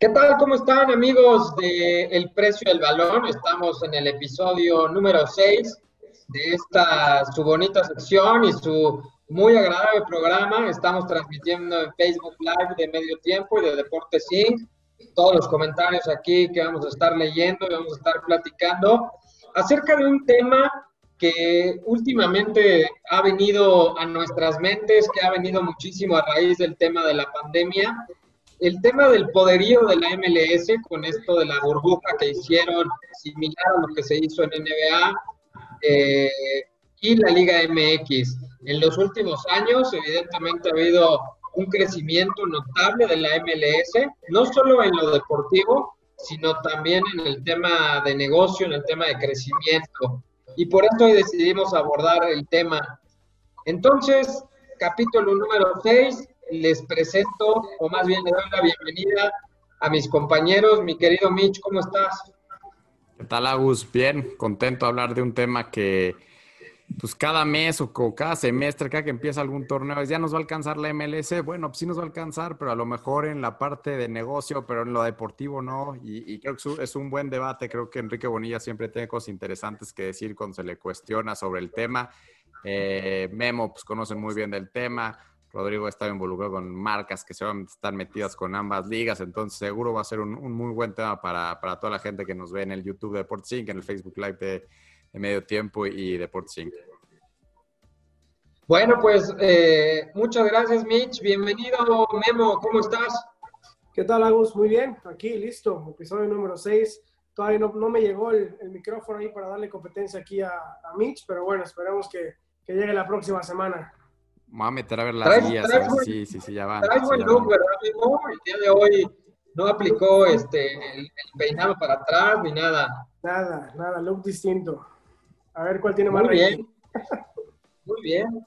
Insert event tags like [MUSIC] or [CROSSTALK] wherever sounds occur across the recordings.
¿Qué tal? ¿Cómo están amigos de El Precio del Balón? Estamos en el episodio número 6 de esta su bonita sección y su muy agradable programa. Estamos transmitiendo en Facebook Live de Medio Tiempo y de Deportes Inc. Todos los comentarios aquí que vamos a estar leyendo y vamos a estar platicando acerca de un tema que últimamente ha venido a nuestras mentes, que ha venido muchísimo a raíz del tema de la pandemia el tema del poderío de la MLS con esto de la burbuja que hicieron, similar a lo que se hizo en NBA eh, y la Liga MX. En los últimos años, evidentemente, ha habido un crecimiento notable de la MLS, no solo en lo deportivo, sino también en el tema de negocio, en el tema de crecimiento. Y por esto hoy decidimos abordar el tema. Entonces, capítulo número 6, les presento, o más bien le doy la bienvenida a mis compañeros. Mi querido Mitch, ¿cómo estás? ¿Qué tal, Agus? Bien, contento de hablar de un tema que, pues cada mes o cada semestre, cada que empieza algún torneo, ya nos va a alcanzar la MLS. Bueno, pues sí nos va a alcanzar, pero a lo mejor en la parte de negocio, pero en lo deportivo no. Y, creo que es un buen debate. Creo que Enrique Bonilla siempre tiene cosas interesantes que decir cuando se le cuestiona sobre el tema. Eh, Memo, pues conoce muy bien del tema. Rodrigo está involucrado con marcas que seguramente están metidas con ambas ligas, entonces seguro va a ser un, muy buen tema para, toda la gente que nos ve en el YouTube de Deportes Inc., en el Facebook Live de, Medio Tiempo y Deportes Inc. Bueno, pues eh, muchas gracias, Mitch. Bienvenido, Memo. ¿Cómo estás? ¿Qué tal, Agus? Muy bien. Aquí, listo. Episodio número 6. Todavía no, me llegó el, micrófono ahí para darle competencia aquí a, Mitch, pero bueno, esperamos que, que llegue la próxima semana. Vamos a meter a ver las guías, a ver si, sí, sí, ya van. Traes buen look, ¿verdad, amigo? El día de hoy no aplicó este, el, peinado para atrás ni nada. Nada, nada, look distinto. A ver cuál tiene más Muy bien. Muy bien.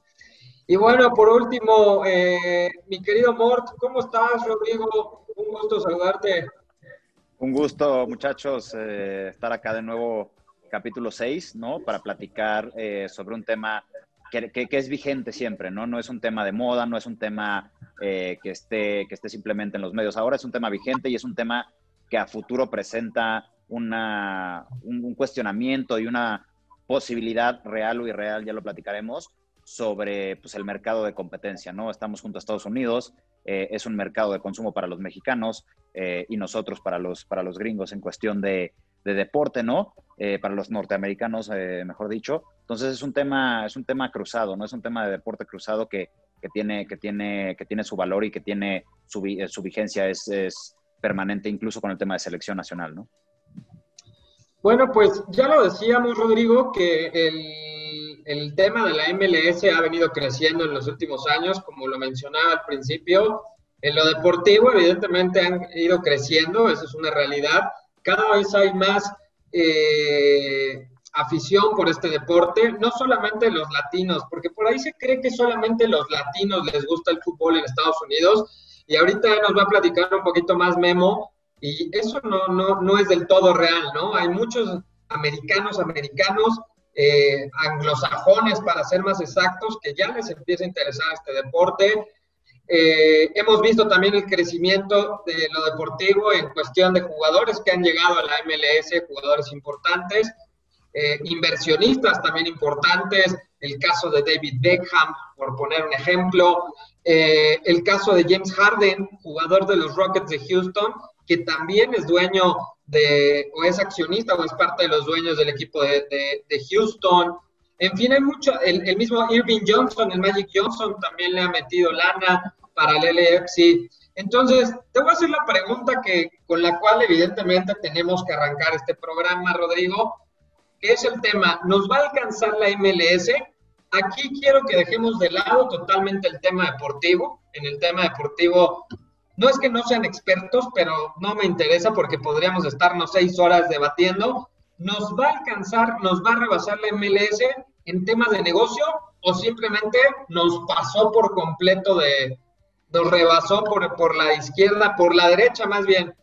Y bueno, por último, eh, mi querido Mort, ¿cómo estás, Rodrigo? Un gusto saludarte. Un gusto, muchachos, eh, estar acá de nuevo, capítulo 6, ¿no? Para platicar eh, sobre un tema que, es vigente siempre, ¿no? No es un tema de moda, no es un tema eh, que, esté, que esté simplemente en los medios. Ahora es un tema vigente y es un tema que a futuro presenta una, un, cuestionamiento y una posibilidad real o irreal, ya lo platicaremos, sobre pues, el mercado de competencia, ¿no? Estamos junto a Estados Unidos, eh, es un mercado de consumo para los mexicanos eh, y nosotros para los, para los gringos en cuestión de, de deporte, ¿no? Eh, para los norteamericanos, eh, mejor dicho. Entonces es un tema, es un tema cruzado, ¿no? Es un tema de deporte cruzado que, tiene, que, tiene, que tiene su valor y que tiene su, eh, su vigencia, es, es, permanente incluso con el tema de selección nacional, ¿no? Bueno, pues ya lo decíamos, Rodrigo, que el, el tema de la MLS ha venido creciendo en los últimos años, como lo mencionaba al principio. En lo deportivo, evidentemente, han ido creciendo, eso es una realidad cada vez hay más eh, afición por este deporte, no solamente los latinos, porque por ahí se cree que solamente los latinos les gusta el fútbol en Estados Unidos, y ahorita nos va a platicar un poquito más Memo, y eso no, no, no es del todo real, ¿no? Hay muchos americanos, americanos, eh, anglosajones, para ser más exactos, que ya les empieza a interesar este deporte, eh, hemos visto también el crecimiento de lo deportivo en cuestión de jugadores que han llegado a la MLS, jugadores importantes, eh, inversionistas también importantes, el caso de David Beckham, por poner un ejemplo, eh, el caso de James Harden, jugador de los Rockets de Houston, que también es dueño de, o es accionista o es parte de los dueños del equipo de, de Houston. En fin, hay mucho, el, mismo Irving Johnson, el Magic Johnson, también le ha metido lana para el LFC. Entonces, te voy a hacer la pregunta que, con la cual evidentemente tenemos que arrancar este programa, Rodrigo, que es el tema, ¿nos va a alcanzar la MLS? Aquí quiero que dejemos de lado totalmente el tema deportivo. En el tema deportivo, no es que no sean expertos, pero no me interesa porque podríamos estarnos seis horas debatiendo. ¿Nos va a alcanzar, nos va a rebasar la MLS? en temas de negocio o simplemente nos pasó por completo de, nos rebasó por, por la izquierda, por la derecha más bien?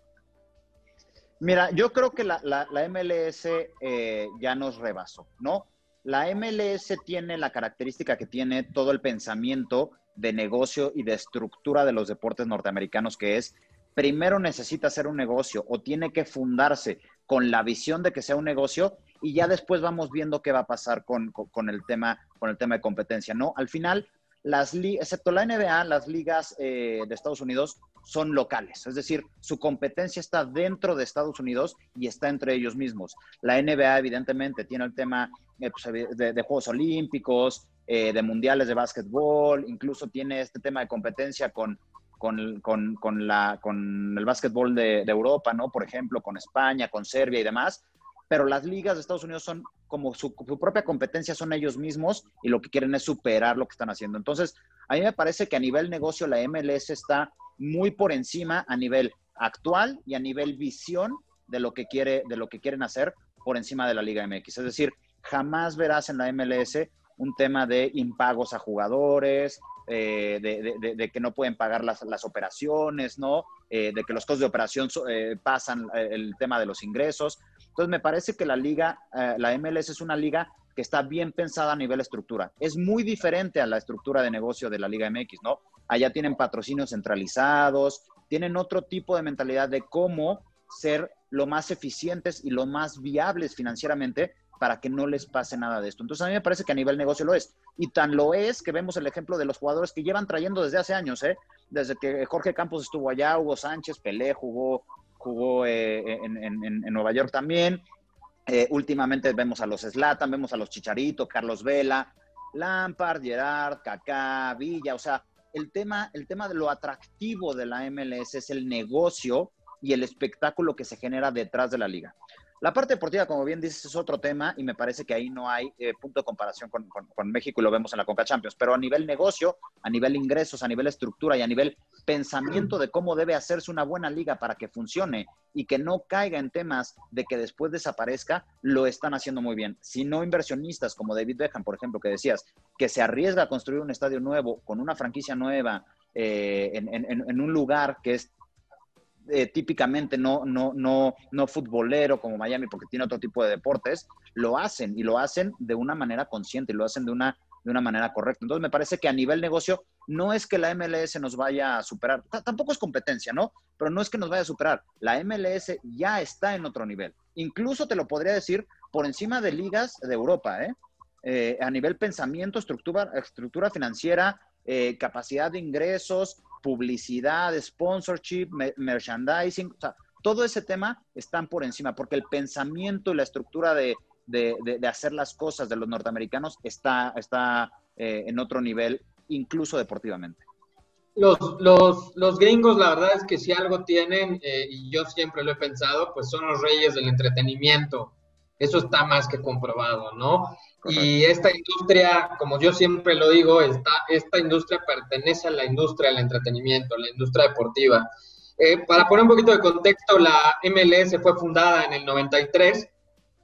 Mira, yo creo que la, la, MLS eh, ya nos rebasó, ¿no? La MLS tiene la característica que tiene todo el pensamiento de negocio y de estructura de los deportes norteamericanos, que es primero necesita ser un negocio o tiene que fundarse con la visión de que sea un negocio y ya después vamos viendo qué va a pasar con, el, tema, con el tema de competencia, ¿no? Al final, las excepto la NBA, las ligas eh, de Estados Unidos son locales, es decir, su competencia está dentro de Estados Unidos y está entre ellos mismos. La NBA evidentemente tiene el tema eh, pues, de, Juegos Olímpicos, eh, de Mundiales de Básquetbol, incluso tiene este tema de competencia con, con, la, con el básquetbol de, de, Europa, ¿no? Por ejemplo, con España, con Serbia y demás. Pero las ligas de Estados Unidos son como su, su, propia competencia, son ellos mismos y lo que quieren es superar lo que están haciendo. Entonces, a mí me parece que a nivel negocio la MLS está muy por encima a nivel actual y a nivel visión de lo que, quiere, de lo que quieren hacer por encima de la Liga MX. Es decir, jamás verás en la MLS un tema de impagos a jugadores, eh, de, que no pueden pagar las, operaciones, ¿no? Eh, de que los costos de operación eh, pasan el tema de los ingresos. Entonces, me parece que la liga, la MLS es una liga que está bien pensada a nivel estructura. Es muy diferente a la estructura de negocio de la Liga MX, ¿no? Allá tienen patrocinios centralizados, tienen otro tipo de mentalidad de cómo ser lo más eficientes y lo más viables financieramente para que no les pase nada de esto. Entonces a mí me parece que a nivel negocio lo es. Y tan lo es que vemos el ejemplo de los jugadores que llevan trayendo desde hace años, ¿eh? Desde que Jorge Campos estuvo allá, Hugo Sánchez, Pelé jugó, jugó eh, en, Nueva York también. Eh, últimamente vemos a los Slatan, vemos a los Chicharito, Carlos Vela, Lampard, Gerard, Kaká, Villa. O sea, el tema, el tema de lo atractivo de la MLS es el negocio y el espectáculo que se genera detrás de la liga. La parte deportiva, como bien dices, es otro tema y me parece que ahí no hay eh, punto de comparación con, México y lo vemos en la Conca Champions. Pero a nivel negocio, a nivel ingresos, a nivel estructura y a nivel pensamiento de cómo debe hacerse una buena liga para que funcione y que no caiga en temas de que después desaparezca, lo están haciendo muy bien. Si no inversionistas como David Beckham, por ejemplo, que decías, que se arriesga a construir un estadio nuevo con una franquicia nueva eh, en un lugar que es eh, típicamente no, no, no, no futbolero como Miami porque tiene otro tipo de deportes, lo hacen y lo hacen de una manera consciente y lo hacen de una, de una manera correcta. Entonces me parece que a nivel negocio no es que la MLS nos vaya a superar, tampoco es competencia, ¿no? Pero no es que nos vaya a superar. La MLS ya está en otro nivel. Incluso te lo podría decir por encima de ligas de Europa, ¿eh? eh a nivel pensamiento, estructura, estructura financiera, eh, capacidad de ingresos, publicidad, sponsorship, merchandising, o sea, todo ese tema están por encima, porque el pensamiento y la estructura de, hacer las cosas de los norteamericanos está, está eh, en otro nivel, incluso deportivamente. Los, los, gringos, la verdad es que si algo tienen, eh, y yo siempre lo he pensado, pues son los reyes del entretenimiento. Eso está más que comprobado, ¿no? Y esta industria, como yo siempre lo digo, está, esta industria pertenece a la industria del entretenimiento, la industria deportiva. Eh, para poner un poquito de contexto, la MLS fue fundada en el 93.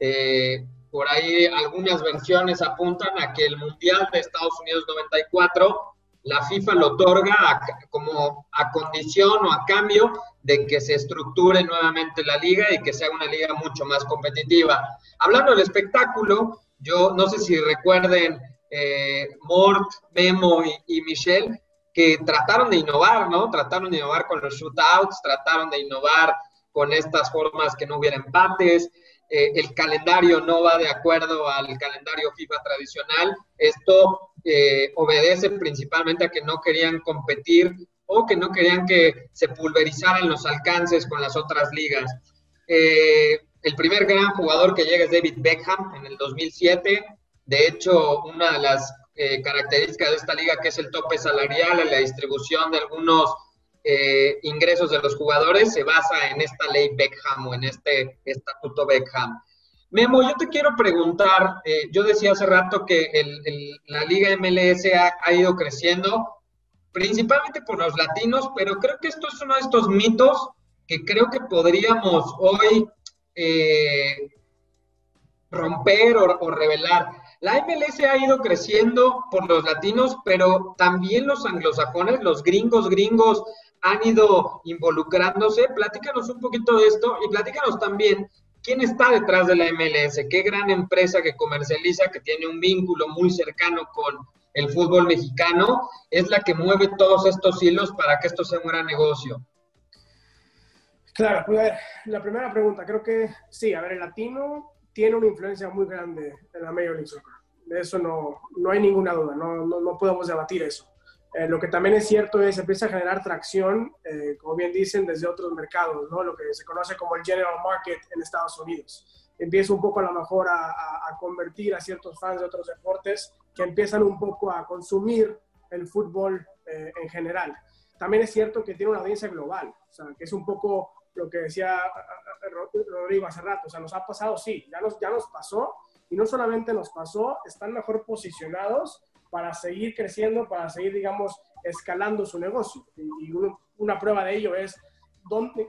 Eh, por ahí algunas versiones apuntan a que el Mundial de Estados Unidos 94, la FIFA lo otorga como a condición o a cambio de que se estructure nuevamente la liga y que sea una liga mucho más competitiva. Hablando del espectáculo, yo no sé si recuerden eh, Mort, Memo y, Michelle, que trataron de innovar, ¿no? Trataron de innovar con los shootouts, trataron de innovar con estas formas que no hubiera empates. Eh, el calendario no va de acuerdo al calendario FIFA tradicional. Esto eh, obedece principalmente a que no querían competir o que no querían que se pulverizaran los alcances con las otras ligas. Eh, el primer gran jugador que llega es David Beckham en el 2007. De hecho, una de las eh, características de esta liga, que es el tope salarial, la distribución de algunos eh, ingresos de los jugadores, se basa en esta ley Beckham o en este estatuto Beckham. Memo, yo te quiero preguntar, eh, yo decía hace rato que la liga MLS ha, ido creciendo, principalmente por los latinos, pero creo que esto es uno de estos mitos que creo que podríamos hoy eh, romper o, revelar. La MLS ha ido creciendo por los latinos, pero también los anglosajones, los gringos gringos han ido involucrándose. Platícanos un poquito de esto y platícanos también quién está detrás de la MLS, qué gran empresa que comercializa, que tiene un vínculo muy cercano con el fútbol mexicano, es la que mueve todos estos hilos para que esto sea un gran negocio. Claro, pues a ver, la primera pregunta, creo que sí, a ver, el latino tiene una influencia muy grande en la Major League Soccer. De eso no, no hay ninguna duda, no, no, no podemos debatir eso. Eh, lo que también es cierto es que empieza a generar tracción, eh, como bien dicen, desde otros mercados, ¿no? lo que se conoce como el general market en Estados Unidos. Empieza un poco a lo mejor a, convertir a ciertos fans de otros deportes que empiezan un poco a consumir el fútbol eh, en general. También es cierto que tiene una audiencia global, o sea, que es un poco lo que decía Rodrigo hace rato, o sea, nos ha pasado, sí, ya nos, ya nos pasó, y no solamente nos pasó, están mejor posicionados para seguir creciendo, para seguir, digamos, escalando su negocio. Y, una prueba de ello es, donde,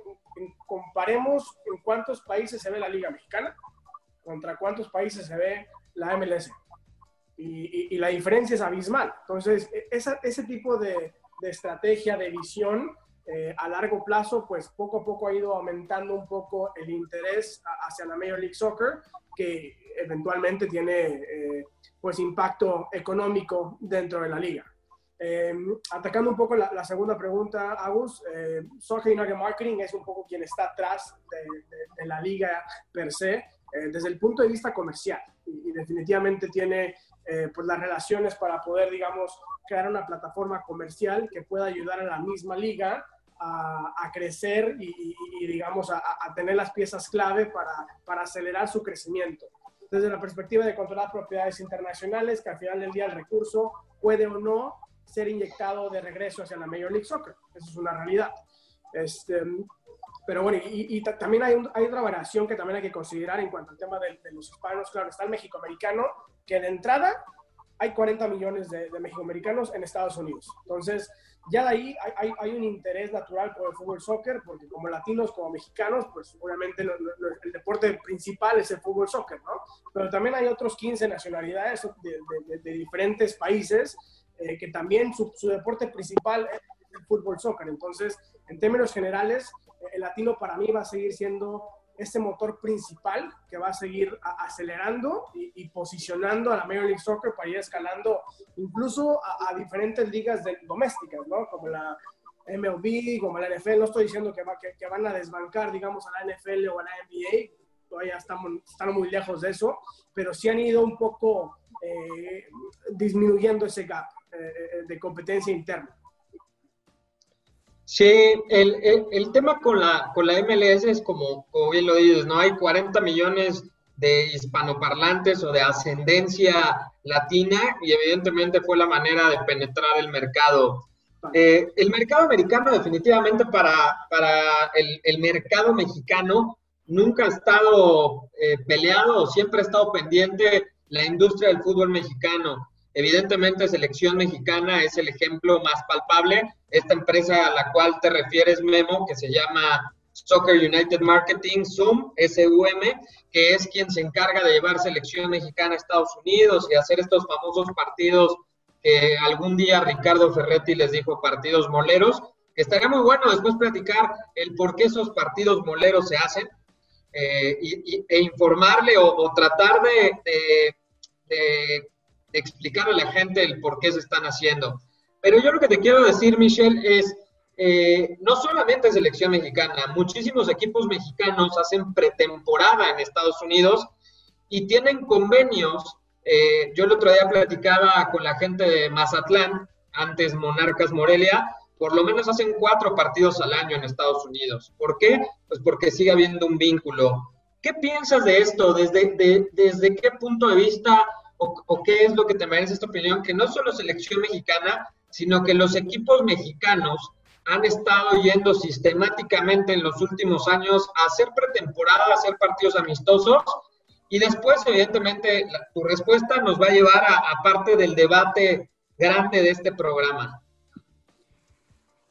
comparemos en cuántos países se ve la Liga Mexicana contra cuántos países se ve la MLS. Y, la diferencia es abismal. Entonces, e, ese tipo de, de estrategia, de visión, eh, a largo plazo, pues poco a poco ha ido aumentando un poco el interés hacia la Major League Soccer, que eventualmente tiene eh, pues impacto económico dentro de la liga. Eh, atacando un poco la, segunda pregunta, Agus, Soccer United Marketing es un poco quien está atrás de, la liga per se, desde el punto de vista comercial, y, y definitivamente tiene pues las relaciones para poder, digamos, crear una plataforma comercial que pueda ayudar a la misma liga a, crecer y, digamos, a, tener las piezas clave para, para, acelerar su crecimiento. Desde la perspectiva de controlar propiedades internacionales, que al final del día el recurso puede o no ser inyectado de regreso hacia la Major League Soccer. Eso es una realidad. Este, pero bueno, y, también hay, hay, otra variación que también hay que considerar en cuanto al tema de, los hispanos. Claro, está el México-americano, que de entrada hay 40 millones de, de México-americanos en Estados Unidos. Entonces, ya de ahí hay, un interés natural por el fútbol soccer, porque como latinos, como mexicanos, pues obviamente el deporte principal es el fútbol soccer, ¿no? Pero también hay otros 15 nacionalidades de, de, diferentes países eh, que también su, su, deporte principal es el fútbol soccer. Entonces, en términos generales, el latino para mí va a seguir siendo este motor principal que va a seguir acelerando y, posicionando a la Major League Soccer para ir escalando incluso a, diferentes ligas domésticas, ¿no? Como la MLB, como la NFL. No estoy diciendo que, va, que, van a desbancar, digamos, a la NFL o a la NBA, todavía estamos, están muy lejos de eso, pero sí han ido un poco eh, disminuyendo ese gap eh, de competencia interna. Sí, el, el, tema con la, con la MLS es como, bien lo dices, ¿no? Hay 40 millones de hispanoparlantes o de ascendencia latina y evidentemente fue la manera de penetrar el mercado. Eh, el mercado americano definitivamente para, para el, el mercado mexicano nunca ha estado eh, peleado siempre ha estado pendiente la industria del fútbol mexicano. Evidentemente, Selección Mexicana es el ejemplo más palpable. Esta empresa a la cual te refieres, Memo, que se llama Soccer United Marketing, SUM, SUM, que es quien se encarga de llevar Selección Mexicana a Estados Unidos y hacer estos famosos partidos que algún día Ricardo Ferretti les dijo partidos moleros, estaría muy bueno después platicar el por qué esos partidos moleros se hacen eh, y, e informarle o, tratar de explicarle a la gente el por qué se están haciendo. Pero yo lo que te quiero decir, Michelle, es, eh, no solamente selección mexicana, muchísimos equipos mexicanos hacen pretemporada en Estados Unidos y tienen convenios. Eh, yo el otro día platicaba con la gente de Mazatlán, antes Monarcas Morelia, por lo menos hacen cuatro partidos al año en Estados Unidos. ¿Por qué? Pues porque sigue habiendo un vínculo. ¿Qué piensas de esto? ¿Desde, desde qué punto de vista o, qué es lo que te merece esta opinión? Que no solo selección mexicana, sino que los equipos mexicanos han estado yendo sistemáticamente en los últimos años a hacer pretemporada, a hacer partidos amistosos y después, evidentemente, tu respuesta nos va a llevar a, parte del debate grande de este programa.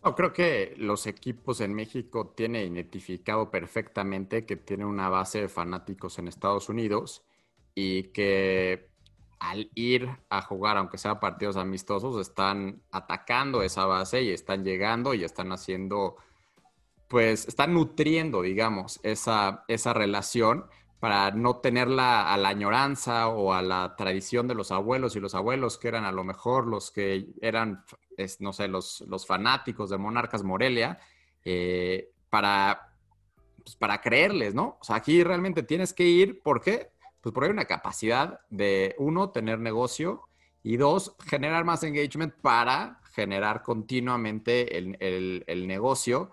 No, creo que los equipos en México tienen identificado perfectamente que tienen una base de fanáticos en Estados Unidos y que al ir a jugar, aunque sea partidos amistosos, están atacando esa base y están llegando y están haciendo, pues, están nutriendo, digamos, esa, esa relación para no tenerla a la añoranza o a la tradición de los abuelos y los abuelos que eran a lo mejor los que eran, no sé, los, los fanáticos de Monarcas Morelia, eh, para pues, para creerles, ¿no? O sea, aquí realmente tienes que ir, ¿por qué? Pues porque hay una capacidad de, uno, tener negocio y dos, generar más engagement para generar continuamente el, negocio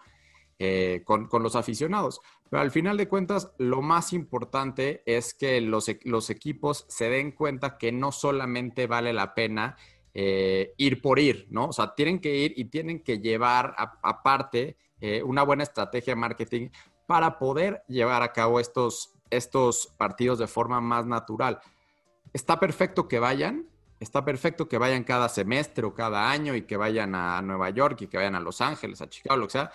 eh, con, los aficionados. Pero al final de cuentas, lo más importante es que los, los equipos se den cuenta que no solamente vale la pena eh, ir por ir, ¿no? O sea, tienen que ir y tienen que llevar aparte eh, una buena estrategia de marketing para poder llevar a cabo estos, estos partidos de forma más natural. Está perfecto que vayan, está perfecto que vayan cada semestre o cada año y que vayan a Nueva York y que vayan a Los Ángeles, a Chicago, lo que sea.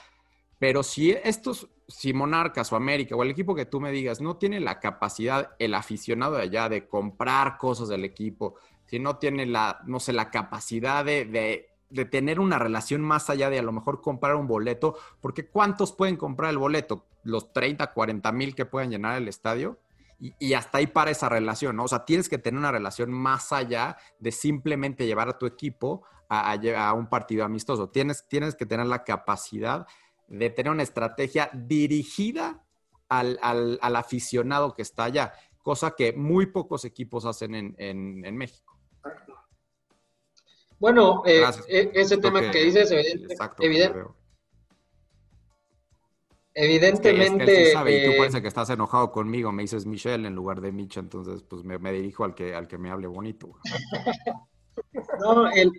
Pero si estos, si Monarcas o América o el equipo que tú me digas no tiene la capacidad, el aficionado de allá, de comprar cosas del equipo, si no tiene la, no sé, la capacidad de, tener una relación más allá de a lo mejor comprar un boleto, porque ¿cuántos pueden comprar el boleto? Los 30, 40 mil que pueden llenar el estadio. Y, hasta ahí para esa relación, ¿no? O sea, tienes que tener una relación más allá de simplemente llevar a tu equipo a, un partido amistoso. Tienes, tienes que tener la capacidad de tener una estrategia dirigida al, al, aficionado que está allá, cosa que muy pocos equipos hacen en, en México. Bueno, eh, e, ese tema que, dices, evidentemente. y tú eh, parece que estás enojado conmigo, me dices Michelle en lugar de Mitch, entonces pues me, dirijo al que, al que me hable bonito. [LAUGHS] no, el,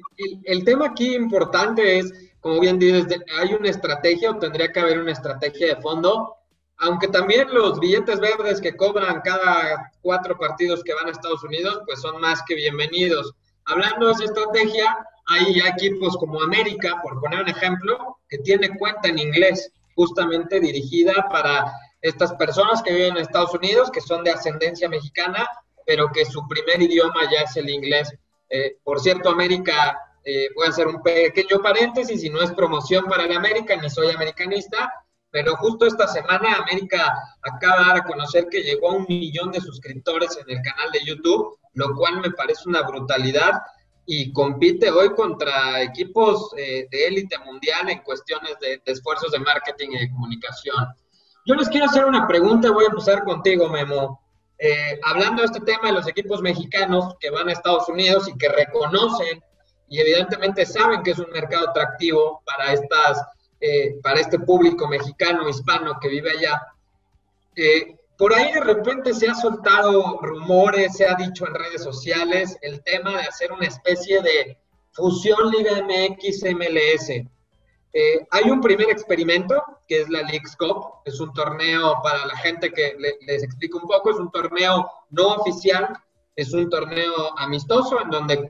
el, tema aquí importante es, como bien dices, hay una estrategia o tendría que haber una estrategia de fondo, aunque también los billetes verdes que cobran cada cuatro partidos que van a Estados Unidos, pues son más que bienvenidos. Hablando de esa estrategia, hay equipos como América, por poner un ejemplo, que tiene cuenta en inglés, justamente dirigida para estas personas que viven en Estados Unidos, que son de ascendencia mexicana, pero que su primer idioma ya es el inglés. Eh, por cierto, América, eh, voy a hacer un pequeño paréntesis, y no es promoción para el América, ni soy americanista, pero justo esta semana América acaba de dar a conocer que llegó a un millón de suscriptores en el canal de YouTube, lo cual me parece una brutalidad y compite hoy contra equipos eh, de élite mundial en cuestiones de, esfuerzos de marketing y de comunicación. Yo les quiero hacer una pregunta, voy a empezar contigo, Memo. Eh, hablando de este tema de los equipos mexicanos que van a Estados Unidos y que reconocen y evidentemente saben que es un mercado atractivo para estas eh, para este público mexicano, hispano que vive allá. Eh, por ahí de repente se ha soltado rumores, se ha dicho en redes sociales el tema de hacer una especie de fusión Liga MX-MLS. Eh, hay un primer experimento que es la League's Cup, es un torneo para la gente que les explico un poco, es un torneo no oficial es un torneo amistoso en donde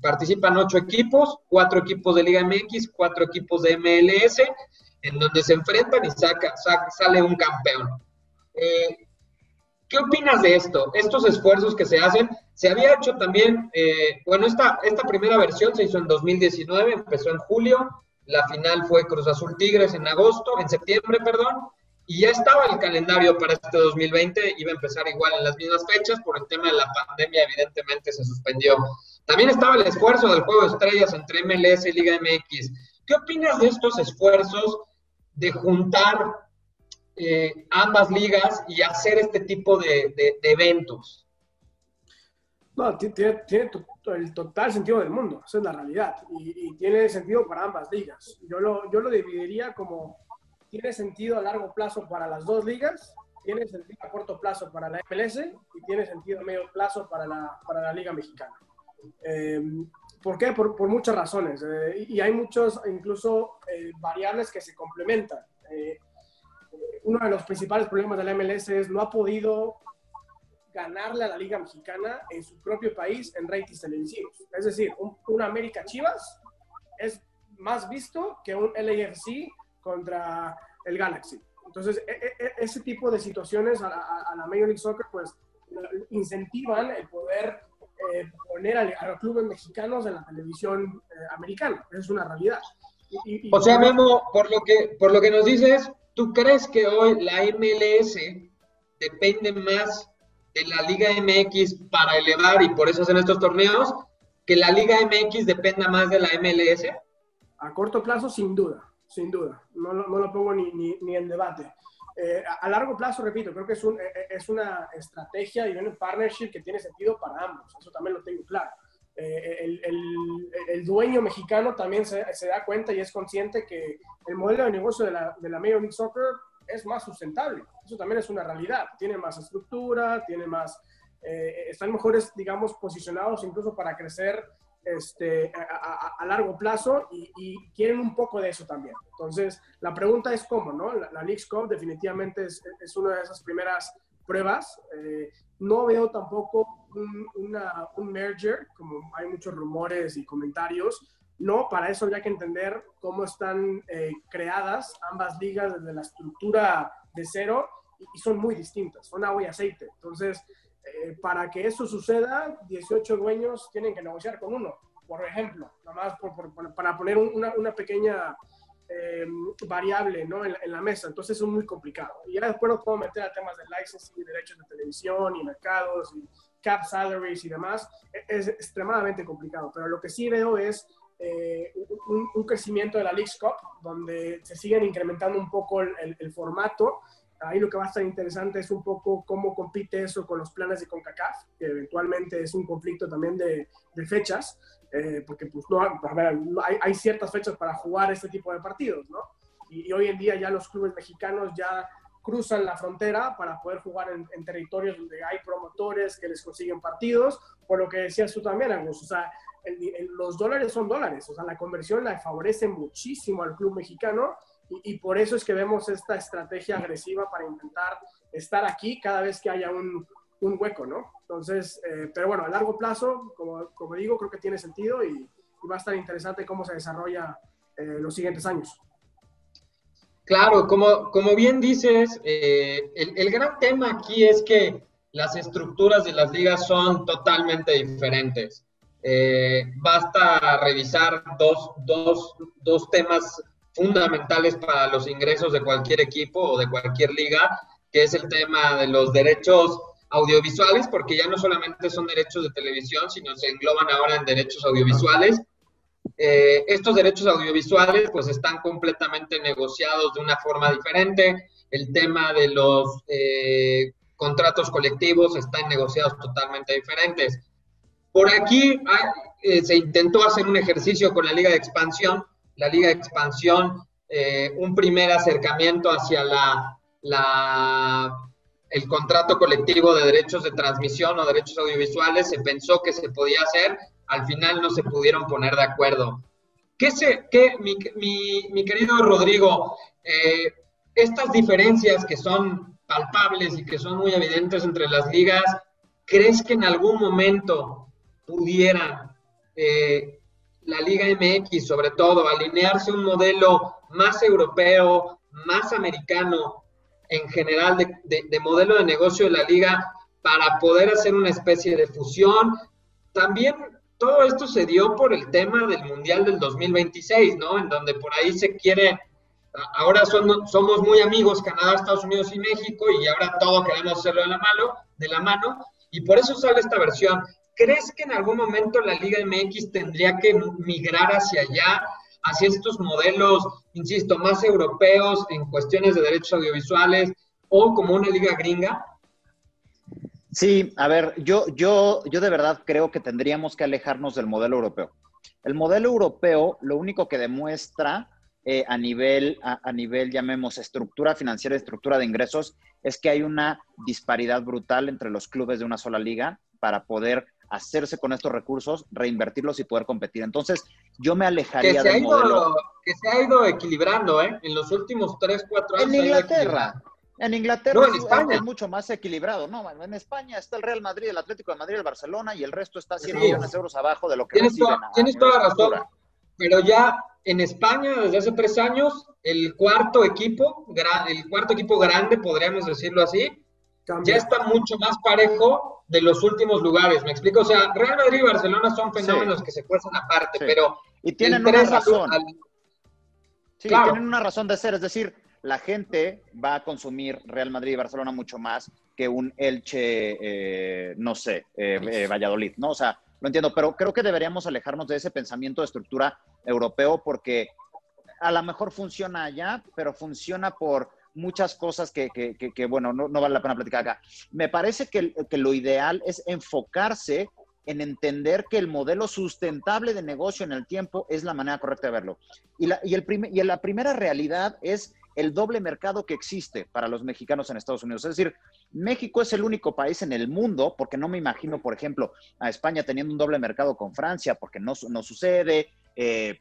participan ocho equipos, cuatro equipos de Liga MX, cuatro equipos de MLS, en donde se enfrentan y saca, sale un campeón. Eh, ¿Qué opinas de esto? Estos esfuerzos que se hacen, se había hecho también, eh, bueno, esta, esta primera versión se hizo en 2019, empezó en julio, la final fue Cruz Azul Tigres en agosto, en septiembre, perdón, y ya estaba el calendario para este 2020, iba a empezar igual en las mismas fechas, por el tema de la pandemia evidentemente se suspendió. También estaba el esfuerzo del juego de estrellas entre MLS y Liga MX. ¿Qué opinas de estos esfuerzos de juntar eh, ambas ligas y hacer este tipo de, eventos? No, tiene, el total sentido del mundo, esa es la realidad, y, tiene sentido para ambas ligas. Yo lo, yo lo dividiría como tiene sentido a largo plazo para las dos ligas, tiene sentido a corto plazo para la MLS y tiene sentido a medio plazo para la, para la Liga Mexicana. Eh, ¿Por qué? Por, por muchas razones. Eh, y hay muchos, incluso, eh, variables que se complementan. Uno de los principales problemas de la MLS es no ha podido ganarle a la Liga Mexicana en su propio país en ratings televisivos. Es decir, un, un América Chivas es más visto que un LAFC contra el Galaxy. Entonces, e, e, e, ese tipo de situaciones a la, Major League Soccer, pues, incentivan el poder eh, poner a, los clubes mexicanos en la televisión eh, americana. es una realidad. o sea, Memo, por lo, que, por lo que nos dices, ¿tú crees que hoy la MLS depende más de la Liga MX para elevar y por eso hacen estos torneos, que la Liga MX dependa más de la MLS? A corto plazo, sin duda sin duda, no, no lo pongo ni, ni, en debate. eh, a, largo plazo, repito, creo que es, un, es una estrategia y un partnership que tiene sentido para ambos. Eso también lo tengo claro. El, el, el, dueño mexicano también se, se, da cuenta y es consciente que el modelo de negocio de la, de la Major League Soccer es más sustentable. Eso también es una realidad. Tiene más estructura, tiene más, eh, están mejores, digamos, posicionados incluso para crecer este, a, largo plazo y, quieren un poco de eso también. Entonces, la pregunta es cómo, ¿no? La, la League Cup definitivamente es, es, una de esas primeras pruebas. Eh, no veo tampoco un, una, un merger, como hay muchos rumores y comentarios, no, para eso habría que entender cómo están eh, creadas ambas ligas desde la estructura de cero y, son muy distintas, son agua y aceite. Entonces, eh, para que eso suceda, 18 dueños tienen que negociar con uno, por ejemplo, nada más para poner una, una pequeña eh, variable ¿no? en, la mesa. Entonces, es muy complicado. Y ya después nos puedo meter a temas de licensing, derechos de televisión y mercados y cap salaries y demás. E, es extremadamente complicado, pero lo que sí veo es eh, un, crecimiento de la League Cup, donde se siguen incrementando un poco el, formato. Ahí lo que va a estar interesante es un poco cómo compite eso con los planes de CONCACAF, que eventualmente es un conflicto también de, fechas, eh, porque pues no, hay, hay, ciertas fechas para jugar este tipo de partidos, ¿no? Y, hoy en día ya los clubes mexicanos ya cruzan la frontera para poder jugar en, en, territorios donde hay promotores que les consiguen partidos, por lo que decías tú también, Agus, o sea, los dólares son dólares, o sea, la conversión la favorece muchísimo al club mexicano y, por eso es que vemos esta estrategia agresiva para intentar estar aquí cada vez que haya un, un hueco, ¿no? Entonces, eh, pero bueno, a largo plazo, como, como, digo, creo que tiene sentido y, va a estar interesante cómo se desarrolla eh, los siguientes años. Claro, como, como bien dices, eh, el, el gran tema aquí es que las estructuras de las ligas son totalmente diferentes. Eh, basta revisar dos, dos, dos temas fundamentales para los ingresos de cualquier equipo o de cualquier liga, que es el tema de los derechos audiovisuales, porque ya no solamente son derechos de televisión, sino se engloban ahora en derechos audiovisuales. Eh, estos derechos audiovisuales pues están completamente negociados de una forma diferente. El tema de los eh, contratos colectivos están negociados totalmente diferentes. Por aquí eh, se intentó hacer un ejercicio con la Liga de Expansión. La Liga de Expansión, un primer acercamiento hacia el contrato colectivo de derechos de transmisión o derechos audiovisuales, se pensó que se podía hacer, al final no se pudieron poner de acuerdo. ¿Qué se, qué, mi, querido Rodrigo, eh, estas diferencias que son palpables y que son muy evidentes entre las ligas, ¿crees que en algún momento pudiera eh, la Liga MX, sobre todo, alinearse un modelo más europeo, más americano en general de, modelo de negocio de la liga para poder hacer una especie de fusión. También todo esto se dio por el tema del Mundial del 2026, ¿no? En donde por ahí se quiere, ahora somos muy amigos Canadá, Estados Unidos y México y ahora todo queremos hacerlo de la mano, de la mano y por eso sale esta versión. ¿Crees que en algún momento la Liga MX tendría que migrar hacia allá, hacia estos modelos, insisto, más europeos en cuestiones de derechos audiovisuales o como una liga gringa? Sí, a ver, yo, yo, yo de verdad creo que tendríamos que alejarnos del modelo europeo. El modelo europeo lo único que demuestra eh, a, nivel, a, nivel, llamemos, estructura financiera, estructura de ingresos, es que hay una disparidad brutal entre los clubes de una sola liga para poder hacerse con estos recursos, reinvertirlos y poder competir. Entonces, yo me alejaría del modelo. Que se ha ido equilibrando, ¿eh? En los últimos 3, 4 años. En Inglaterra. En Inglaterra en España. es mucho más equilibrado. No, en España está el Real Madrid, el Atlético de Madrid, el Barcelona y el resto está 100 millones de euros abajo de lo que tienes Toda, tienes toda la razón. Pero ya en España, desde hace tres años, el cuarto equipo, el cuarto equipo grande, podríamos decirlo así, ya está mucho más parejo de los últimos lugares. ¿Me explico? O sea, Real Madrid y Barcelona son fenómenos que se cuestan aparte, pero. Y tienen una razón. Sí, tienen una razón de ser. Es decir, la gente va a consumir Real Madrid y Barcelona mucho más que un Elche, eh, no sé, eh, eh, Valladolid, ¿no? O sea, lo entiendo, pero creo que deberíamos alejarnos de ese pensamiento de estructura europeo porque a lo mejor funciona allá, pero funciona por muchas cosas que, bueno, no, vale la pena platicar acá. Me parece que, que lo ideal es enfocarse en entender que el modelo sustentable de negocio en el tiempo es la manera correcta de verlo. Y la, y el y la primera realidad es el doble mercado que existe para los mexicanos en Estados Unidos. Es decir, México es el único país en el mundo, porque no me imagino, por ejemplo, a España teniendo un doble mercado con Francia, porque no, no sucede. Eh,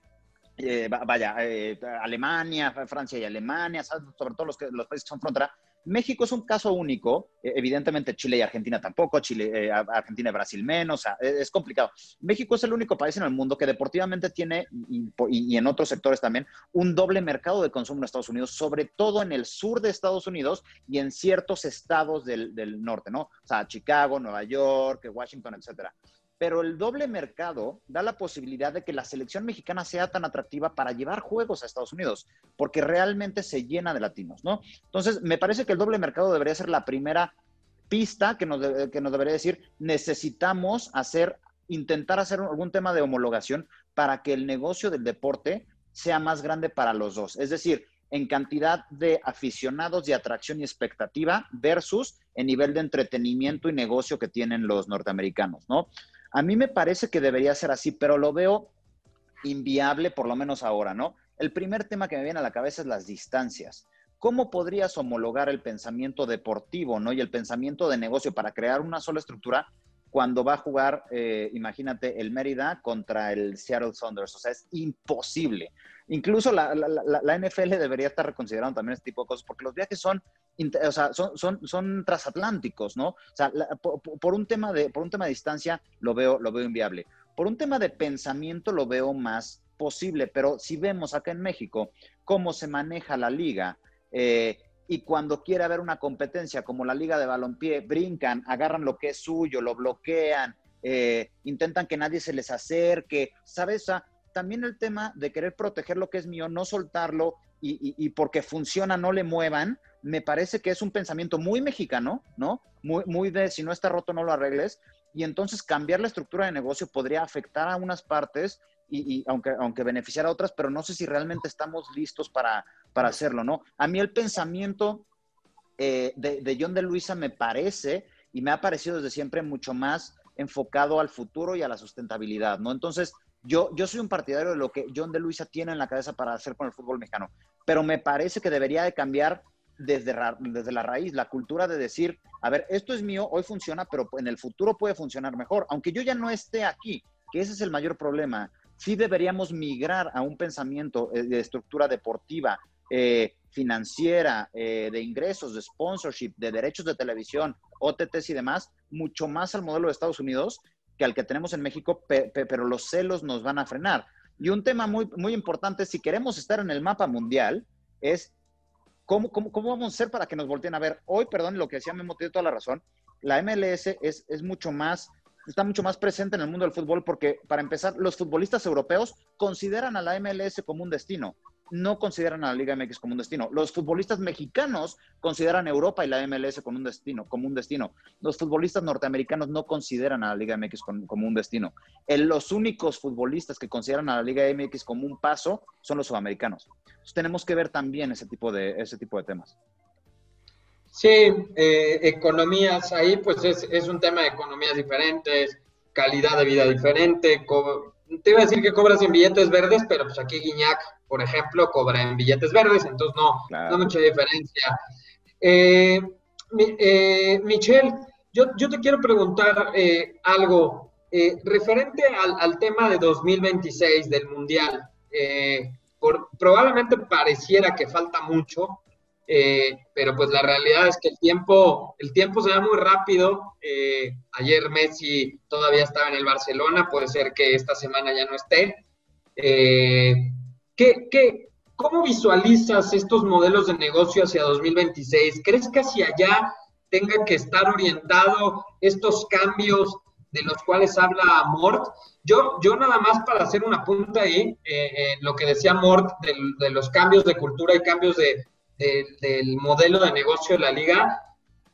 eh, vaya, eh, Alemania, Francia y Alemania, sobre todo los, que, los países que son frontera, México es un caso único, e, evidentemente Chile y Argentina tampoco, Chile, eh, Argentina y Brasil menos, o sea, e, es complicado. México es el único país en el mundo que deportivamente tiene, y, en otros sectores también, un doble mercado de consumo en Estados Unidos, sobre todo en el sur de Estados Unidos y en ciertos estados del, del norte, ¿no? O sea, Chicago, Nueva York, Washington, etcétera pero el doble mercado da la posibilidad de que la selección mexicana sea tan atractiva para llevar juegos a Estados Unidos, porque realmente se llena de latinos, ¿no? Entonces, me parece que el doble mercado debería ser la primera pista que nos, que nos debería decir, necesitamos hacer, intentar hacer algún tema de homologación para que el negocio del deporte sea más grande para los dos. Es decir, en cantidad de aficionados, de atracción y expectativa versus el nivel de entretenimiento y negocio que tienen los norteamericanos, ¿no? A mí me parece que debería ser así, pero lo veo inviable, por lo menos ahora, ¿no? El primer tema que me viene a la cabeza es las distancias. ¿Cómo podrías homologar el pensamiento deportivo, ¿no? Y el pensamiento de negocio para crear una sola estructura cuando va a jugar, eh, imagínate, el Mérida contra el Seattle Saunders. O sea, es imposible. Incluso la, la, NFL debería estar reconsiderando también este tipo de cosas, porque los viajes son, o sea, son, son, transatlánticos, ¿no? O sea, por, un tema de, por un tema de distancia lo veo, lo veo inviable. Por un tema de pensamiento lo veo más posible, pero si vemos acá en México cómo se maneja la liga, eh, y cuando quiere haber una competencia como la liga de balompié, brincan, agarran lo que es suyo, lo bloquean, eh, intentan que nadie se les acerque, ¿sabes? O también el tema de querer proteger lo que es mío, no soltarlo y, porque funciona no le muevan, me parece que es un pensamiento muy mexicano, ¿no? Muy, muy de si no está roto no lo arregles. Y entonces cambiar la estructura de negocio podría afectar a unas partes y, aunque, aunque beneficiar a otras, pero no sé si realmente estamos listos para, para hacerlo, ¿no? A mí el pensamiento eh, de, de John de Luisa me parece y me ha parecido desde siempre mucho más enfocado al futuro y a la sustentabilidad, ¿no? Entonces, yo, yo soy un partidario de lo que John de Luisa tiene en la cabeza para hacer con el fútbol mexicano, pero me parece que debería de cambiar desde, desde la raíz, la cultura de decir, a ver, esto es mío, hoy funciona, pero en el futuro puede funcionar mejor, aunque yo ya no esté aquí, que ese es el mayor problema. Sí deberíamos migrar a un pensamiento eh, de estructura deportiva, eh, financiera, eh, de ingresos, de sponsorship, de derechos de televisión, OTTs y demás, mucho más al modelo de Estados Unidos que al que tenemos en México, pero los celos nos van a frenar. Y un tema muy, muy importante, si queremos estar en el mapa mundial, es cómo, cómo, cómo vamos a hacer para que nos volteen a ver. Hoy, perdón, lo que decía Memo tiene toda la razón, la MLS es, es mucho más está mucho más presente en el mundo del fútbol porque, para empezar, los futbolistas europeos consideran a la MLS como un destino no consideran a la Liga MX como un destino. Los futbolistas mexicanos consideran Europa y la MLS como un destino. Como un destino. Los futbolistas norteamericanos no consideran a la Liga MX como, un destino. los únicos futbolistas que consideran a la Liga MX como un paso son los sudamericanos. Entonces, tenemos que ver también ese tipo de, ese tipo de temas. Sí, eh, economías, ahí pues es, es, un tema de economías diferentes, calidad de vida diferente, te iba a decir que cobras en billetes verdes, pero pues aquí Guiñac, por ejemplo, cobra en billetes verdes, entonces no, no hay mucha diferencia. Eh, eh, Michelle, yo, yo, te quiero preguntar eh, algo referente al, tema de 2026 del Mundial. Por, probablemente pareciera que falta mucho, eh, pero pues la realidad es que el tiempo, el tiempo se va muy rápido. Eh, ayer Messi todavía estaba en el Barcelona, puede ser que esta semana ya no esté. Eh, ¿qué, qué, cómo visualizas estos modelos de negocio hacia 2026? ¿Crees que hacia allá tenga que estar orientado estos cambios de los cuales habla Mort? Yo, yo nada más para hacer una punta ahí, lo que decía Mort de los cambios de cultura y cambios de, del modelo de negocio de la liga,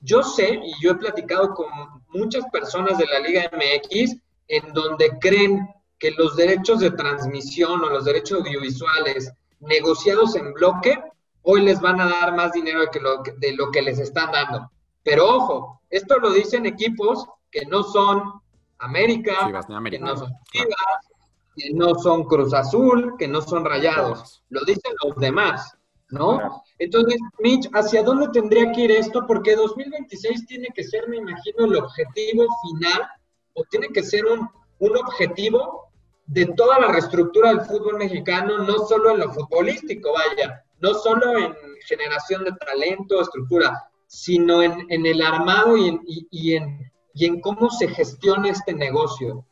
yo sé y yo he platicado con muchas personas de la Liga MX en donde creen que los derechos de transmisión o los derechos audiovisuales negociados en bloque hoy les van a dar más dinero de, que lo, de lo que les están dando. Pero ojo, esto lo dicen equipos que no son América, que no son Chivas, que no son Cruz Azul, que no son Rayados. Lo dicen los demás, ¿no? Entonces, Mitch, ¿hacia dónde tendría que ir esto? Porque 2026 tiene que ser, me imagino, el objetivo final, o tiene que ser un, un objetivo de toda la reestructura del fútbol mexicano, no solo en lo futbolístico, vaya, no solo en generación de talento, estructura, sino en, en el armado y en, y, en, y en cómo se gestiona este negocio.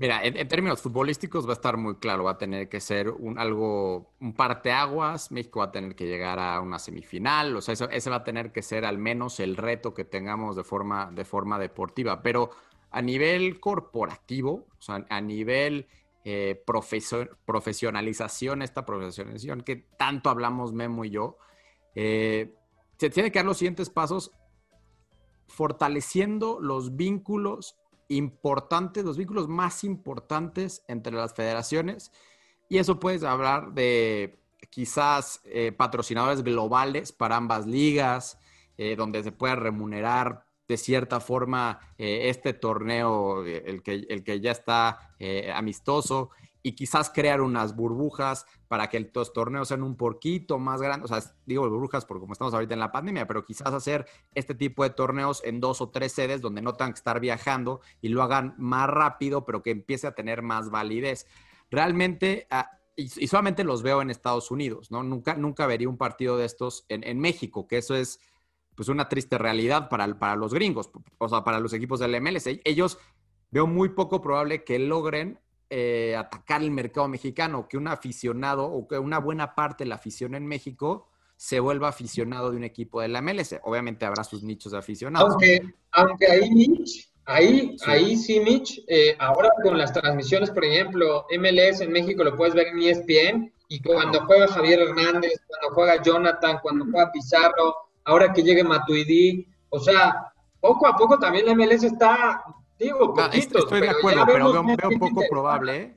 Mira, en, términos futbolísticos va a estar muy claro, va a tener que ser un algo, un parteaguas, México va a tener que llegar a una semifinal, o sea, ese va a tener que ser al menos el reto que tengamos de forma, de forma deportiva, pero a nivel corporativo, o sea, a nivel eh, profesionalización, esta profesionalización que tanto hablamos Memo y yo, eh, se tiene que dar los siguientes pasos fortaleciendo los vínculos importantes, los vínculos más importantes entre las federaciones. Y eso puedes hablar de quizás eh, patrocinadores globales para ambas ligas, donde se pueda remunerar de cierta forma eh, este torneo, eh, el que, el que ya está eh, amistoso, y quizás crear unas burbujas para que los torneos sean un poquito más grandes. O sea, digo burbujas porque como estamos ahorita en la pandemia, pero quizás hacer este tipo de torneos en dos o tres sedes donde no tengan que estar viajando y lo hagan más rápido, pero que empiece a tener más validez. Realmente, ah, y, solamente los veo en Estados Unidos, ¿no? Nunca, nunca vería un partido de estos en, en México, que eso es pues una triste realidad para, para los gringos, o sea, para los equipos del MLS. Ellos veo muy poco probable que logren eh, atacar el mercado mexicano, que un aficionado o que una buena parte de la afición en México se vuelva aficionado de un equipo de la MLS. Obviamente habrá sus nichos de aficionados. Aunque, aunque ahí, Mitch, ahí sí, ahí sí Mitch, eh, ahora con las transmisiones, por ejemplo, MLS en México lo puedes ver en ESPN y cuando juega Javier Hernández, cuando juega Jonathan, cuando juega Pizarro, ahora que llegue Matuidi, o sea, poco a poco también la MLS está, digo, estoy de acuerdo, pero veo, veo poco probable, ¿eh?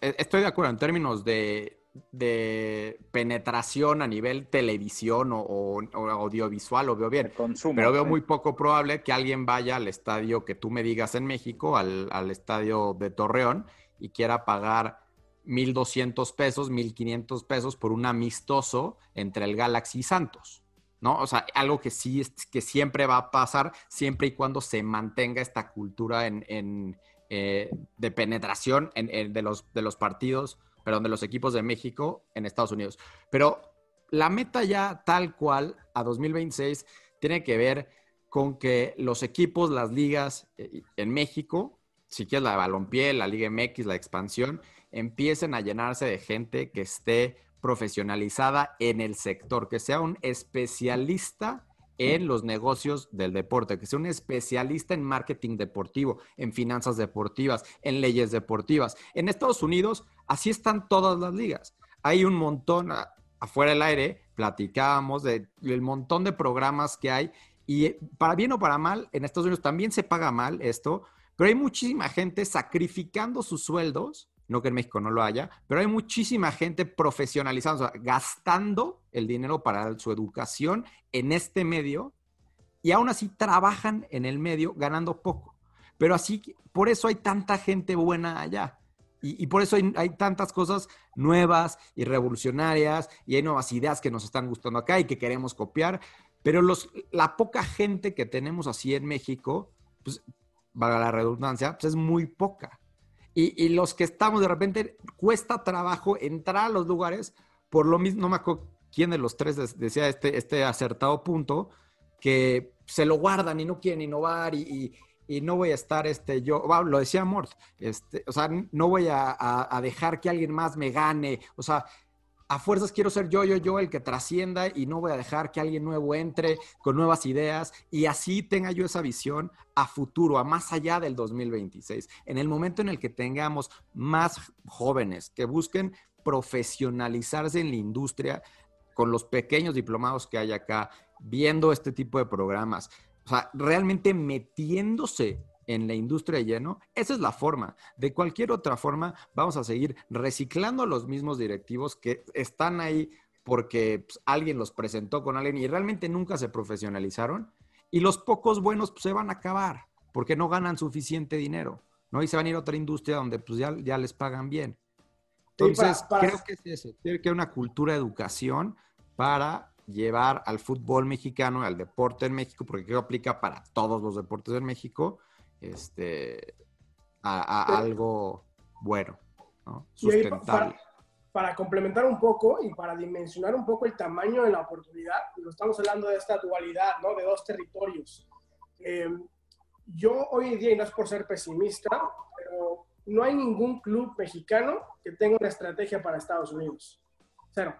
E, estoy de acuerdo en términos de, de penetración a nivel televisión o, audiovisual, lo veo bien. pero veo muy poco probable que alguien vaya al estadio que tú me digas en México, al, al estadio de Torreón, y quiera pagar 1.200 pesos, 1.500 pesos por un amistoso entre el Galaxy y Santos. ¿No? O sea, algo que sí, que siempre va a pasar, siempre y cuando se mantenga esta cultura en, eh, de penetración de, los, de los partidos, perdón, de los equipos de México en Estados Unidos. Pero la meta ya tal cual a 2026 tiene que ver con que los equipos, las ligas eh, en México, si quieres la de balompié, la Liga MX, la expansión, empiecen a llenarse de gente que esté profesionalizada en el sector, que sea un especialista en los negocios del deporte, que sea un especialista en marketing deportivo, en finanzas deportivas, en leyes deportivas. En Estados Unidos, así están todas las ligas. Hay un montón, afuera del aire, platicábamos del montón de programas que hay y para bien o para mal, en Estados Unidos también se paga mal esto, pero hay muchísima gente sacrificando sus sueldos no que en México no lo haya, pero hay muchísima gente profesionalizando, gastando el dinero para su educación en este medio y aún así trabajan en el medio ganando poco. Pero así, por eso hay tanta gente buena allá. Y, por eso hay, tantas cosas nuevas y revolucionarias y hay nuevas ideas que nos están gustando acá y que queremos copiar. Pero los, la poca gente que tenemos así en México, pues, para la redundancia, pues es muy poca. Y, los que estamos de repente cuesta trabajo entrar a los lugares por lo mismo, no me acuerdo quién de los tres decía este, este acertado punto, que se lo guardan y no quieren innovar y, no voy a estar este yo, lo decía Mort, este, o sea, no voy a, a, dejar que alguien más me gane, o sea, a fuerzas quiero ser yo, yo, yo el que trascienda y no voy a dejar que alguien nuevo entre con nuevas ideas y así tenga yo esa visión a futuro, a más allá del 2026. En el momento en el que tengamos más jóvenes que busquen profesionalizarse en la industria con los pequeños diplomados que hay acá, viendo este tipo de programas, o sea, realmente metiéndose en la industria de lleno, esa es la forma. De cualquier otra forma, vamos a seguir reciclando a los mismos directivos que están ahí porque pues, alguien los presentó con alguien y realmente nunca se profesionalizaron. Y los pocos buenos pues, se van a acabar porque no ganan suficiente dinero, ¿no? Y se van a ir a otra industria donde pues ya, ya les pagan bien. Entonces, creo que es eso. Tiene que haber una cultura de educación para llevar al fútbol mexicano, al deporte en México, porque creo que aplica para todos los deportes en México, este, a, algo bueno, ¿no? sustentable. Para, complementar un poco y para dimensionar un poco el tamaño de la oportunidad, lo estamos hablando de esta dualidad, ¿no? De dos territorios. Eh, yo hoy en día, y no es por ser pesimista, pero no hay ningún club mexicano que tenga una estrategia para Estados Unidos. Cero.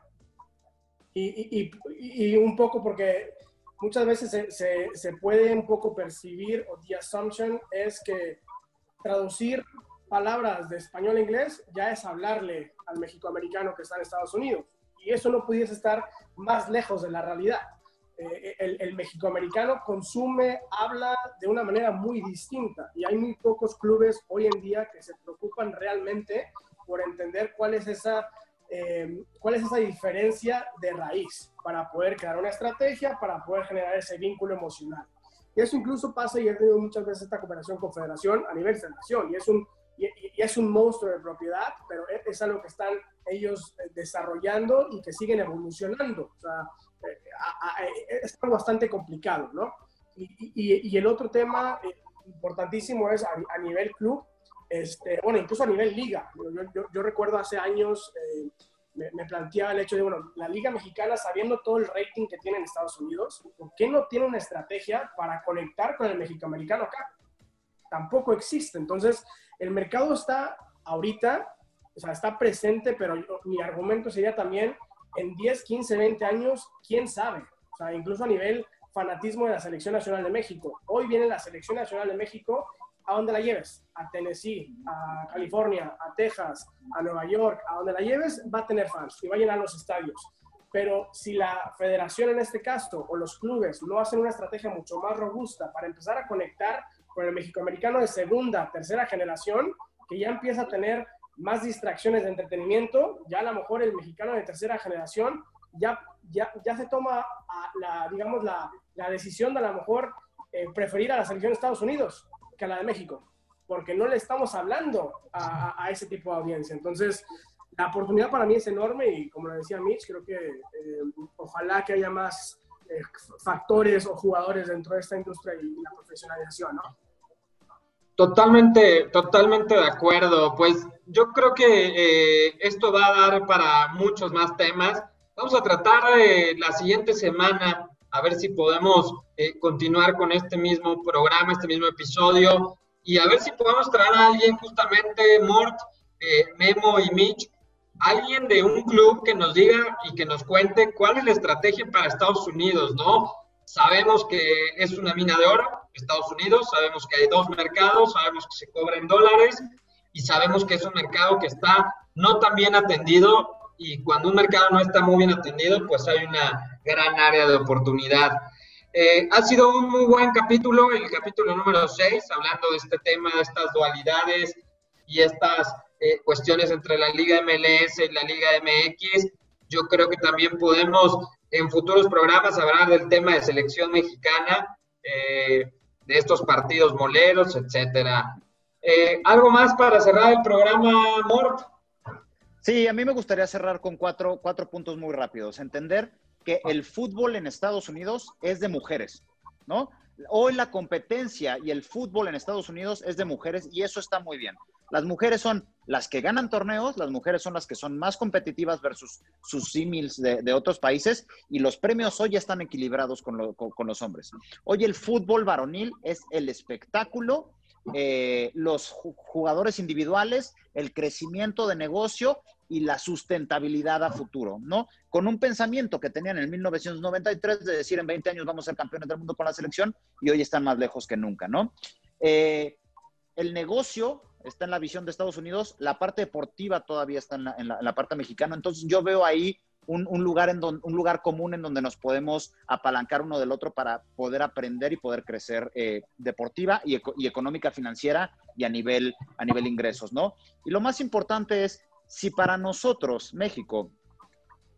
Y, y, un poco porque muchas veces se, se, se, puede un poco percibir, o the assumption es que traducir palabras de español a inglés ya es hablarle al mexicoamericano que está en Estados Unidos. Y eso no pudiese estar más lejos de la realidad. Eh, el, el mexicoamericano consume, habla de una manera muy distinta y hay muy pocos clubes hoy en día que se preocupan realmente por entender cuál es esa, eh, cuál es esa diferencia de raíz para poder crear una estrategia, para poder generar ese vínculo emocional. Y eso incluso pasa, y he tenido muchas veces esta cooperación con federación a nivel federación, y es un, y, es un monstruo de propiedad, pero es, algo que están ellos eh, desarrollando y que siguen evolucionando. O sea, es algo bastante complicado, ¿no? Y, y, el otro tema eh, importantísimo es a, nivel club, este, bueno, incluso a nivel liga. Yo, yo, recuerdo hace años, eh, me, me, planteaba el hecho de, bueno, la liga mexicana, sabiendo todo el rating que tiene en Estados Unidos, ¿por qué no tiene una estrategia para conectar con el mexicoamericano acá? Tampoco existe. Entonces, el mercado está ahorita, o sea, está presente, pero mi argumento sería también en 10, 15, 20 años, quién sabe. O sea, incluso a nivel fanatismo de la Selección Nacional de México. Hoy viene la Selección Nacional de México, ¿a dónde la lleves? A Tennessee, a California, a Texas, a Nueva York, a donde la lleves, va a tener fans y va a llenar los estadios. Pero si la federación en este caso o los clubes no hacen una estrategia mucho más robusta para empezar a conectar con el mexicoamericano de segunda, tercera generación, que ya empieza a tener más distracciones de entretenimiento, ya a lo mejor el mexicano de tercera generación ya, ya, ya se toma la, digamos, la, la, decisión de a lo mejor eh, preferir a la selección de Estados Unidos que a la de México, porque no le estamos hablando a, a, ese tipo de audiencia. Entonces, la oportunidad para mí es enorme y como lo decía Mitch, creo que eh, ojalá que haya más eh, factores o jugadores dentro de esta industria y la profesionalización, ¿no? Totalmente, totalmente de acuerdo. Pues yo creo que eh, esto va a dar para muchos más temas. Vamos a tratar eh, la siguiente semana a ver si podemos eh, continuar con este mismo programa, este mismo episodio y a ver si podemos traer a alguien justamente, Mort, Memo y Mitch, alguien de un club que nos diga y que nos cuente cuál es la estrategia para Estados Unidos, ¿no? Sabemos que es una mina de oro, Estados Unidos, sabemos que hay dos mercados, sabemos que se cobra en dólares y sabemos que es un mercado que está no tan bien atendido y cuando un mercado no está muy bien atendido, pues hay una gran área de oportunidad. Eh, ha sido un muy buen capítulo, el capítulo número 6, hablando de este tema, de estas dualidades y estas eh, cuestiones entre la Liga MLS y la Liga MX. Yo creo que también podemos en futuros programas hablar del tema de selección mexicana, eh, de estos partidos moleros, etcétera. Eh, ¿Algo más para cerrar el programa, Mort? Sí, a mí me gustaría cerrar con cuatro, cuatro puntos muy rápidos. Entender que el fútbol en Estados Unidos es de mujeres, ¿no? Hoy la competencia y el fútbol en Estados Unidos es de mujeres y eso está muy bien. Las mujeres son las que ganan torneos, las mujeres son las que son más competitivas versus sus símiles de, otros países y los premios hoy están equilibrados con, los hombres. Hoy el fútbol varonil es el espectáculo, eh, los jugadores individuales, el crecimiento de negocio y la sustentabilidad a futuro, ¿no? Con un pensamiento que tenían en 1993 de decir en 20 años vamos a ser campeones del mundo con la selección y hoy están más lejos que nunca, ¿no? Eh, el negocio está en la visión de Estados Unidos, la parte deportiva todavía está en la, parte mexicana, entonces yo veo ahí un, lugar en un lugar común en donde nos podemos apalancar uno del otro para poder aprender y poder crecer eh, deportiva y, económica, financiera y a nivel, a nivel ingresos, ¿no? Y lo más importante es, si para nosotros, México,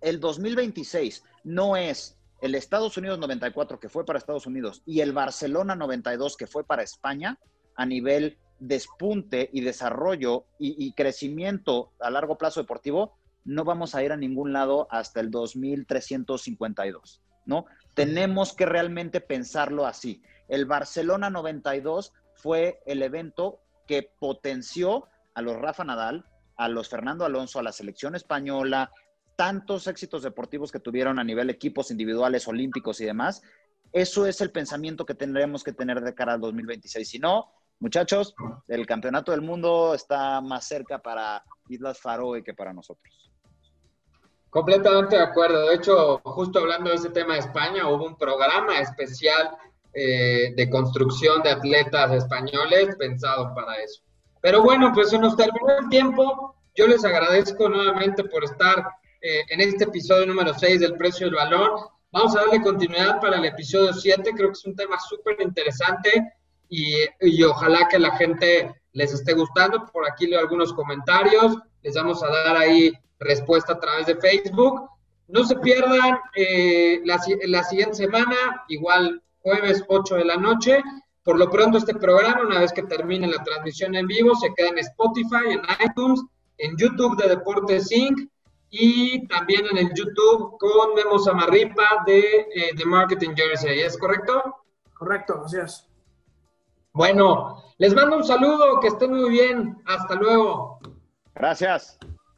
el 2026 no es el Estados Unidos 94 que fue para Estados Unidos y el Barcelona 92 que fue para España a nivel despunte y desarrollo y, crecimiento a largo plazo deportivo, no vamos a ir a ningún lado hasta el 2352, ¿no? Tenemos que realmente pensarlo así. El Barcelona 92 fue el evento que potenció a los Rafa Nadal, a los Fernando Alonso, a la selección española, tantos éxitos deportivos que tuvieron a nivel equipos individuales, olímpicos y demás. Eso es el pensamiento que tendremos que tener de cara al 2026. Si no, muchachos, el campeonato del mundo está más cerca para Islas Faroe que para nosotros. Completamente de acuerdo. De hecho, justo hablando de ese tema de España, hubo un programa especial eh, de construcción de atletas españoles pensado para eso. Pero bueno, pues se nos terminó el tiempo. Yo les agradezco nuevamente por estar eh, en este episodio número 6 del precio del balón. Vamos a darle continuidad para el episodio 7. Creo que es un tema súper interesante y, y, ojalá que la gente les esté gustando. Por aquí leo algunos comentarios. Les vamos a dar ahí respuesta a través de Facebook. No se pierdan eh, la, la siguiente semana, igual jueves 8 de la noche. Por lo pronto este programa, una vez que termine la transmisión en vivo, se queda en Spotify, en iTunes, en YouTube de Deportes Inc. y también en el YouTube con Memo Samarripa de The eh, Marketing Jersey. ¿Es correcto? Correcto, así es. Bueno, les mando un saludo, que estén muy bien. Hasta luego. Gracias.